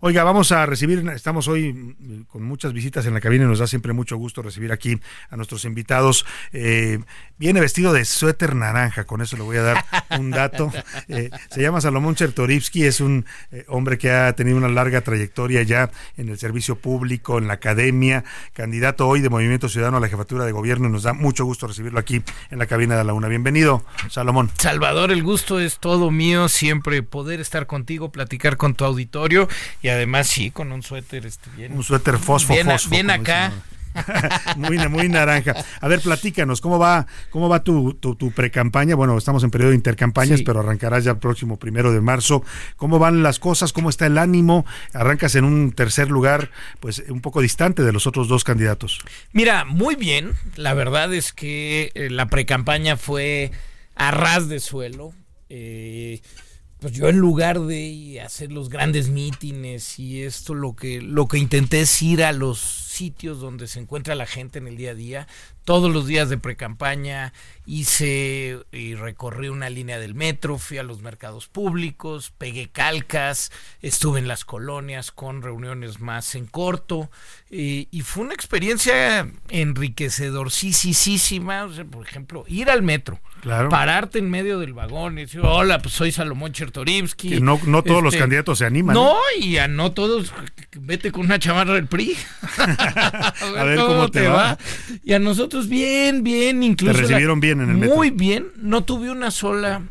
Oiga, vamos a recibir, estamos hoy mm, con muchas visitas en la cabina y nos da siempre mucho gusto recibir aquí a nuestros invitados. Eh, viene vestido de suéter naranja, con eso le voy a dar un dato. Eh, se llama Salomón Chertorivsky, es un eh, hombre que ha tenido una larga trayectoria ya en el servicio público, en la academia, candidato hoy de Movimiento Ciudadano a la jefatura de gobierno y nos da mucho gusto recibirlo aquí en la cabina de la UNA. Bienvenido, Salomón. Salvador, el gusto es todo mío, siempre poder estar contigo, platicar con tu auditorio y además sí, con un suéter este, bien. Un suéter fosfo, bien, fosfo, bien acá. muy, muy naranja. A ver, platícanos, ¿cómo va, cómo va tu, tu, tu pre-campaña? Bueno, estamos en periodo de intercampañas, Sí. pero arrancarás ya el próximo primero de marzo. ¿Cómo van las cosas? ¿Cómo está el ánimo? Arrancas en un tercer lugar, pues un poco distante de los otros dos candidatos. Mira, muy bien. La verdad es que eh, la precampaña fue a ras de suelo. Eh, pues yo en lugar de hacer los grandes mítines y esto, lo que, lo que intenté es ir a los sitios donde se encuentra la gente en el día a día. Todos los días de precampaña hice y recorrí una línea del metro, fui a los mercados públicos, pegué calcas, estuve en las colonias con reuniones más en corto eh, y fue una experiencia enriquecedorcísima. O sea, por ejemplo, ir al metro, Claro. pararte en medio del vagón y decir, hola, pues soy Salomón Chertorivsky. Que no, no todos los Este, candidatos se animan. no, y a no todos, vete con una chamarra del PRI. A ver cómo te va. Y a nosotros bien, bien, incluso. Te recibieron bien en el metro. Muy bien, no tuve una sola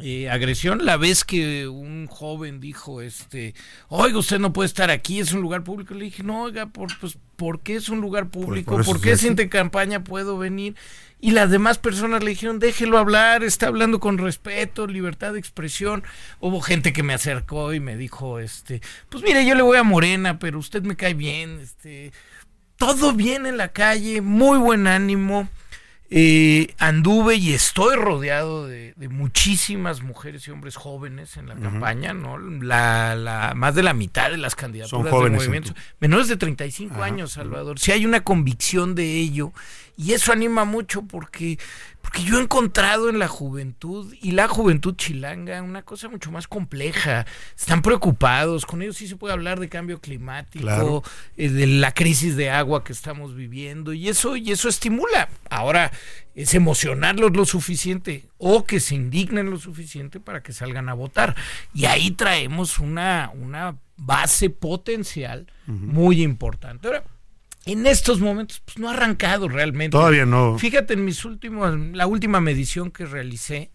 eh, agresión. La vez que un joven dijo, este, oiga, usted no puede estar aquí, es un lugar público. Le dije, no, oiga, por, pues, ¿por qué es un lugar público? por ¿Por, es qué sin campaña puedo venir? Y las demás personas le dijeron, déjelo hablar, está hablando con respeto, libertad de expresión. Hubo gente que me acercó y me dijo, este, pues mire, yo le voy a Morena, pero usted me cae bien, este, todo bien en la calle, muy buen ánimo. Eh, anduve y estoy rodeado de, de muchísimas mujeres y hombres jóvenes en la campaña, ¿no? La, la- más de la mitad de las candidaturas del movimiento. Menores de 35 Ajá. años, Salvador. Si hay una convicción de ello y eso anima mucho porque, porque yo he encontrado en la juventud y la juventud chilanga una cosa mucho más compleja. Están preocupados, con ellos sí se puede hablar de cambio climático, Claro. eh, de la crisis de agua que estamos viviendo y eso y eso estimula. Ahora es emocionarlos lo suficiente o que se indignen lo suficiente para que salgan a votar. Y ahí traemos una, una base potencial muy importante. Ahora, en estos momentos, pues no ha arrancado realmente. Todavía no. Fíjate, en mis últimos, la última medición que realicé,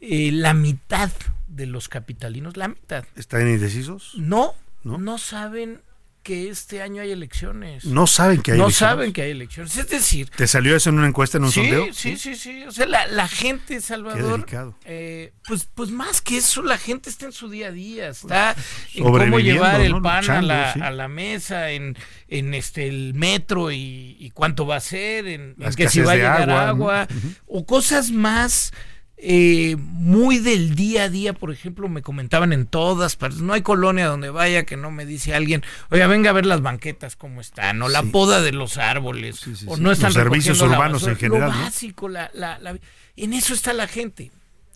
eh, la mitad de los capitalinos, la mitad, ¿Están indecisos? no, ¿No? no, saben que este año hay elecciones. No saben que hay no elecciones. saben que hay elecciones. Es decir, ¿Te salió eso en una encuesta, en un sí, sondeo? sí, sí, sí. O sea, la, la gente, Salvador, delicado. eh, pues, pues más que eso, la gente está en su día a día, está en cómo llevar el ¿no? pan a la, sí. a la mesa, en, en este el metro y, y cuánto va a ser, en, en que si va a llegar agua, ¿no? O cosas más eh, muy del día a día, por ejemplo, me comentaban en todas partes, no hay colonia donde vaya que no me dice alguien, oiga, venga a ver las banquetas cómo están, o la Sí. poda de los árboles, Sí, sí, o no están Los servicios recogiendo la urbanos en general, Lo ¿no? básico, la, la- la- en eso está la gente.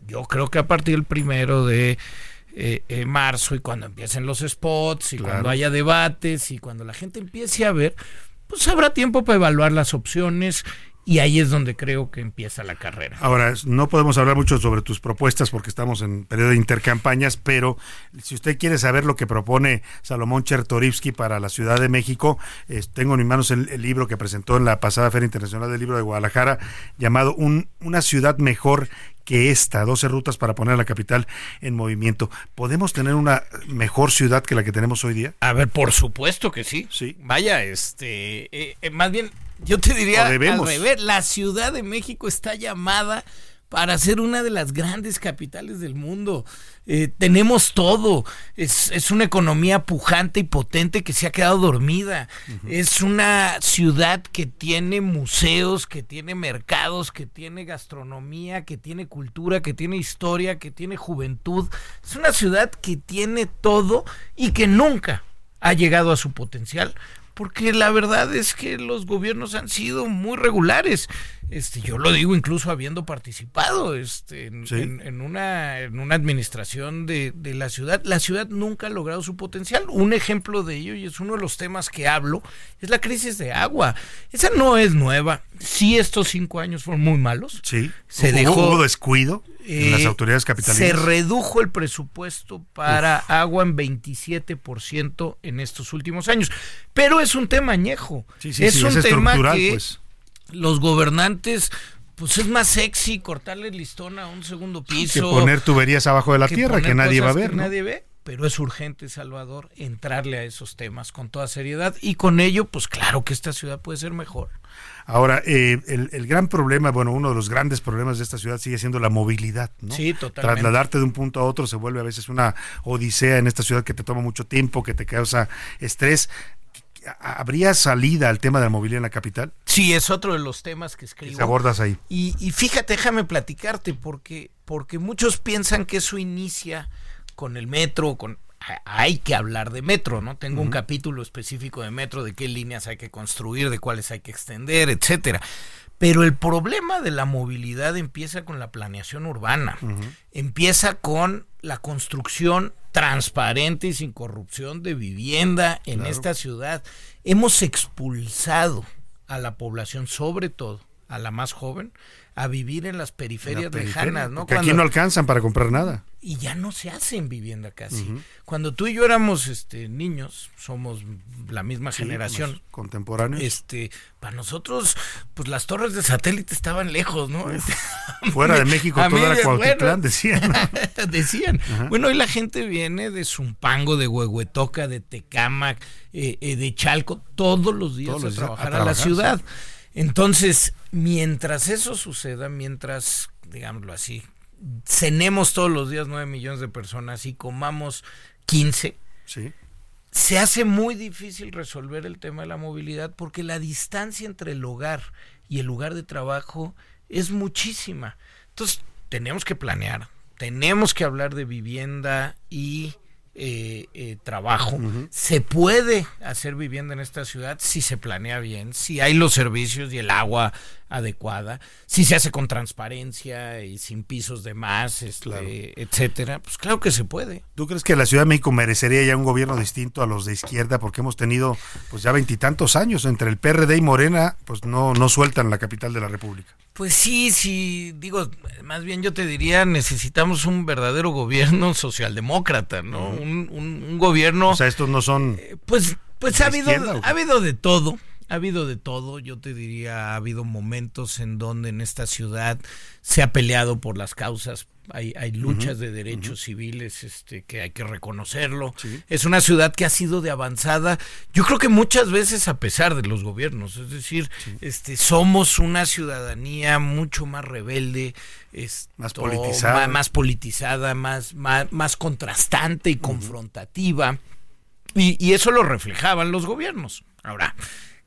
Yo creo que a partir del primero de eh, eh, marzo y cuando empiecen los spots y Claro. cuando haya debates y cuando la gente empiece a ver, pues habrá tiempo para evaluar las opciones y ahí es donde creo que empieza la carrera. Ahora, no podemos hablar mucho sobre tus propuestas porque estamos en periodo de intercampañas, pero si usted quiere saber lo que propone Salomón Chertorivsky para la Ciudad de México, eh, tengo en mis manos el, el libro que presentó en la pasada Feria Internacional del Libro de Guadalajara, llamado Un- Una ciudad mejor que esta, 12 rutas para poner a la capital en movimiento. ¿Podemos tener una mejor ciudad que la que tenemos hoy día? A ver, por supuesto que sí. Sí. Vaya, este, eh, eh, más bien, yo te diría al revés, la Ciudad de México está llamada para ser una de las grandes capitales del mundo. Eh, tenemos todo. Es, es, una economía pujante y potente que se ha quedado dormida. Es una ciudad que tiene museos, que tiene mercados, que tiene gastronomía, que tiene cultura, que tiene historia, que tiene juventud. Es una ciudad que tiene todo y que nunca ha llegado a su potencial porque la verdad es que los gobiernos han sido muy regulares. Este, yo lo digo incluso habiendo participado este, en, una, en una administración de, de, la ciudad. La ciudad nunca ha logrado su potencial. Un ejemplo de ello, y es uno de los temas que hablo, es la crisis de agua. Esa no es nueva. Sí, estos cinco años fueron muy malos. Sí. Se dejó. descuido en las eh, autoridades capitalinas. Se redujo el presupuesto para agua en 27% en estos últimos años. Pero es un tema añejo. es un tema que pues los gobernantes pues es más sexy cortarle el listón a un segundo piso. Que poner tuberías abajo de la tierra que nadie va a ver. Nadie ve, pero es urgente, Salvador, entrarle a esos temas con toda seriedad y con ello, pues claro que esta ciudad puede ser mejor. Ahora, eh, el, gran problema, bueno, uno de los grandes problemas de esta ciudad sigue siendo la movilidad, ¿no? Sí, totalmente. Trasladarte de un punto a otro se vuelve a veces una odisea en esta ciudad que te toma mucho tiempo, que te causa estrés. ¿Habría salida al tema de la movilidad en la capital? Sí, es otro de los temas que escribo. ¿Qué abordas ahí. Y, fíjate, déjame platicarte, porque, porque muchos piensan que eso inicia con el metro, con hay que hablar de metro, ¿no? Tengo un capítulo específico de metro, de qué líneas hay que construir, de cuáles hay que extender, etcétera. Pero el problema de la movilidad empieza con la planeación urbana, empieza con la construcción transparente y sin corrupción de vivienda en esta ciudad. Hemos expulsado a la población, sobre todo a la más joven, a vivir en las periferias lejanas, ¿no? Que aquí no alcanzan para comprar nada. Y ya no se hace en vivienda casi. Cuando tú y yo éramos este, niños, somos la misma generación. Contemporáneos. Este, para nosotros, pues las torres de satélite estaban lejos, ¿no? Fuera de México todo era Cuautitlán, decían. decían. Bueno, hoy la gente viene de Zumpango, de Huehuetoca, de Tecámac, eh, eh, de Chalco, todos los días a, trabajar a, la ciudad. Entonces, mientras eso suceda, mientras, digámoslo así, cenemos todos los días 9 millones de personas y comamos 15, se hace muy difícil resolver el tema de la movilidad porque la distancia entre el hogar y el lugar de trabajo es muchísima. Entonces, tenemos que planear, tenemos que hablar de vivienda y eh, eh, trabajo. Se puede hacer vivienda en esta ciudad si se planea bien, si hay los servicios y el agua adecuada, si se hace con transparencia y sin pisos de más, este, etcétera, pues claro que se puede. ¿Tú crees que la Ciudad de México merecería ya un gobierno distinto a los de izquierda? Porque hemos tenido pues ya veintitantos años entre el PRD y Morena, pues no, no sueltan la capital de la República. Pues sí, sí, digo, más bien yo te diría, necesitamos un verdadero gobierno socialdemócrata, ¿no? un, un, gobierno... O sea, estos no son... Eh, pues pues ha habido, ha habido de todo ha habido de todo, yo te diría, ha habido momentos en donde en esta ciudad se ha peleado por las causas, hay, hay luchas de derechos civiles este, que hay que reconocerlo. Es una ciudad que ha sido de avanzada, yo creo que muchas veces a pesar de los gobiernos, es decir, este, somos una ciudadanía mucho más rebelde, más politizada, más, politizada, más, más, contrastante y confrontativa. Y, y eso lo reflejaban los gobiernos. Ahora,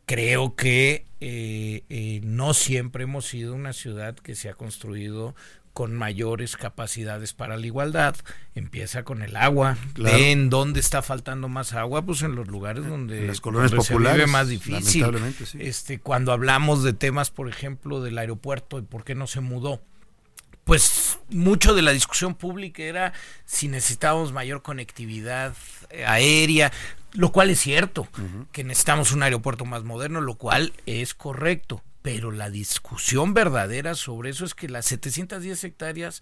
creo que eh, eh, no siempre hemos sido una ciudad que se ha construido con mayores capacidades para la igualdad. Empieza con el agua. ¿En dónde está faltando más agua? Pues en los lugares donde, las colonias populares, se vive más difícil. Este, cuando hablamos de temas, por ejemplo, del aeropuerto y por qué no se mudó pues mucho de la discusión pública era si necesitábamos mayor conectividad eh, aérea, lo cual es cierto, que necesitamos un aeropuerto más moderno, lo cual es correcto, pero la discusión verdadera sobre eso es que las 710 hectáreas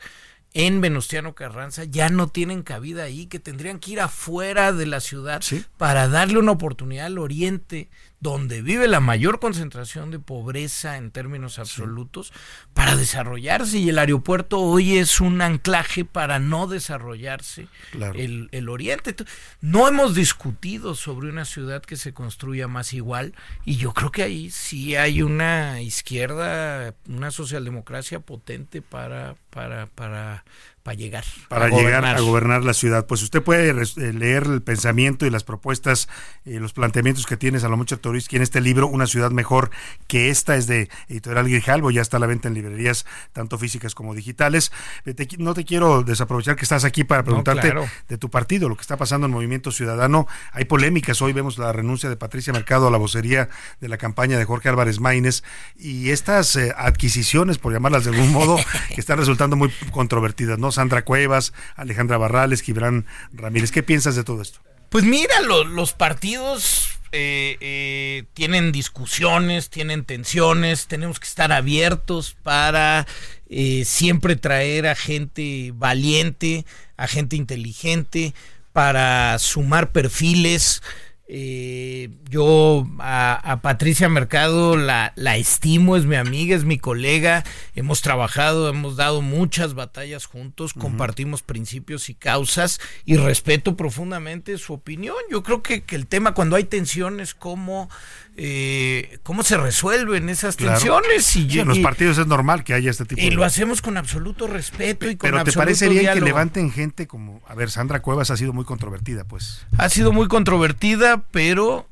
en Venustiano Carranza ya no tienen cabida ahí, que tendrían que ir afuera de la ciudad para darle una oportunidad al oriente donde vive la mayor concentración de pobreza en términos absolutos, para desarrollarse. Y el aeropuerto hoy es un anclaje para no desarrollarse el, el, oriente. No hemos discutido sobre una ciudad que se construya más igual, y yo creo que ahí sí hay una izquierda, una socialdemocracia potente para, para, para para llegar. Para llegar a gobernar la ciudad. Pues usted puede eh, leer el pensamiento y las propuestas, y los planteamientos que tiene Salomón Chertoriski en este libro, Una ciudad mejor que esta, es de Editorial Grijalvo, ya está a la venta en librerías tanto físicas como digitales. Eh, no te quiero desaprovechar que estás aquí para preguntarte de tu partido, lo que está pasando en Movimiento Ciudadano. Hay polémicas, hoy vemos la renuncia de Patricia Mercado a la vocería de la campaña de Jorge Álvarez Maínez y estas eh, adquisiciones, por llamarlas de algún modo, que están resultando muy controvertidas, ¿no? Sandra Cuevas, Alejandra Barrales, Gibran Ramírez. ¿Qué piensas de todo esto? Pues mira, los partidos eh, eh, tienen discusiones, tienen tensiones, tenemos que estar abiertos para eh, siempre traer a gente valiente, a gente inteligente, para sumar perfiles. Eh, yo a, Patricia Mercado la, la, estimo, es mi amiga, es mi colega, hemos trabajado, hemos dado muchas batallas juntos, compartimos principios y causas y respeto profundamente su opinión. Yo creo que, que el tema cuando hay tensiones como eh, cómo se resuelven esas tensiones. Y, en los partidos es normal que haya este tipo y lo hacemos con absoluto respeto y con Pero ¿te parece bien que levanten gente como... A ver, Sandra Cuevas ha sido muy controvertida, pues. Ha sido muy controvertida, pero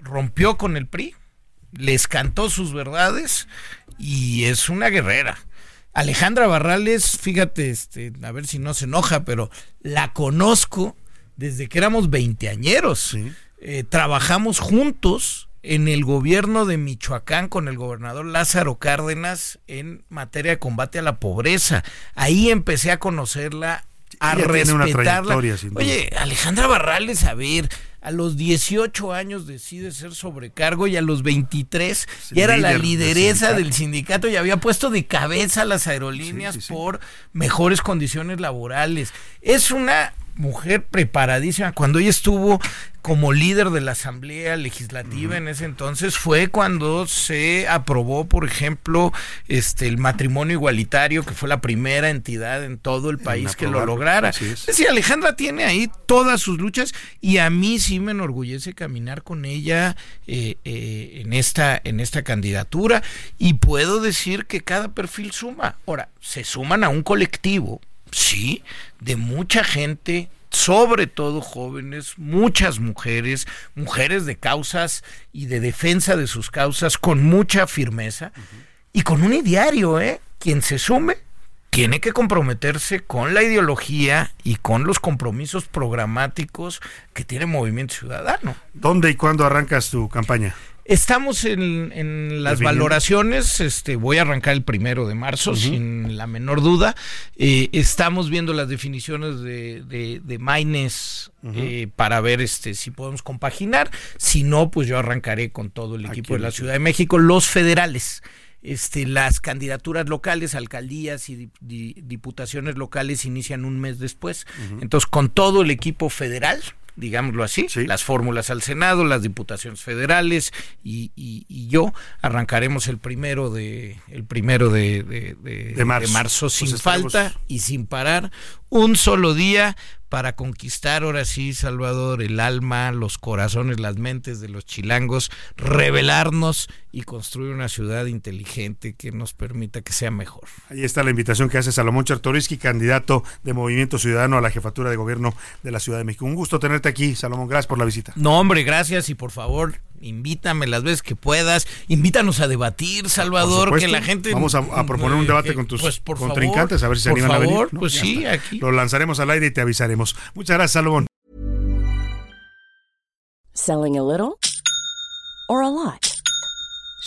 rompió con el PRI, les cantó sus verdades y es una guerrera. Alejandra Barrales, fíjate, este, a ver si no se enoja, pero la conozco desde que éramos veinteañeros. Eh, trabajamos juntos en el gobierno de Michoacán con el gobernador Lázaro Cárdenas en materia de combate a la pobreza. Ahí empecé a conocerla, a respetarla. Oye, Alejandra Barrales, a ver, a los 18 años decide ser sobrecargo y a los 23 ya era la lideresa del sindicato. y había puesto de cabeza a las aerolíneas por mejores condiciones laborales. Es una mujer preparadísima. Cuando ella estuvo como líder de la Asamblea Legislativa en ese entonces fue cuando se aprobó, por ejemplo, este el matrimonio igualitario, que fue la primera entidad en todo el país que lo lograra. Es decir, Alejandra tiene ahí todas sus luchas y a mí sí me enorgullece caminar con ella eh, eh, en esta en esta candidatura y puedo decir que cada perfil suma. Ahora, se suman a un colectivo sí, de mucha gente, sobre todo jóvenes, muchas mujeres, mujeres de causas y de defensa de sus causas con mucha firmeza y con un ideario, ¿eh? Quien se sume tiene que comprometerse con la ideología y con los compromisos programáticos que tiene Movimiento Ciudadano. ¿Dónde y cuándo arrancas tu campaña? Estamos en, las valoraciones, este, voy a arrancar el primero de marzo, sin la menor duda. Eh, estamos viendo las definiciones de, de, de Maines eh, para ver este, si podemos compaginar. Si no, pues yo arrancaré con todo el equipo de la Ciudad de México, los federales. Este, las candidaturas locales, alcaldías y diputaciones locales inician un mes después. Entonces, con todo el equipo federal, digámoslo así, las fórmulas al Senado, las diputaciones federales y, y, yo arrancaremos el primero de el primero de, de, marzo. sin pues falta y sin parar un solo día para conquistar ahora sí, Salvador, el alma, los corazones, las mentes de los chilangos, revelarnos y construir una ciudad inteligente que nos permita que sea mejor. Ahí está la invitación que hace Salomón Chartoriski, candidato de Movimiento Ciudadano a la jefatura de gobierno de la Ciudad de México. Un gusto tenerte aquí, Salomón. Gracias por la visita. No, hombre, gracias y por favor, invítame las veces que puedas, invítanos a debatir, Salvador, que la gente... Vamos a, proponer un debate con tus pues, contrincantes, a ver si se animan a venir. Pues sí, aquí. Lo lanzaremos al aire y te avisaremos. Muchas gracias, Salomón. Selling a little or a lot?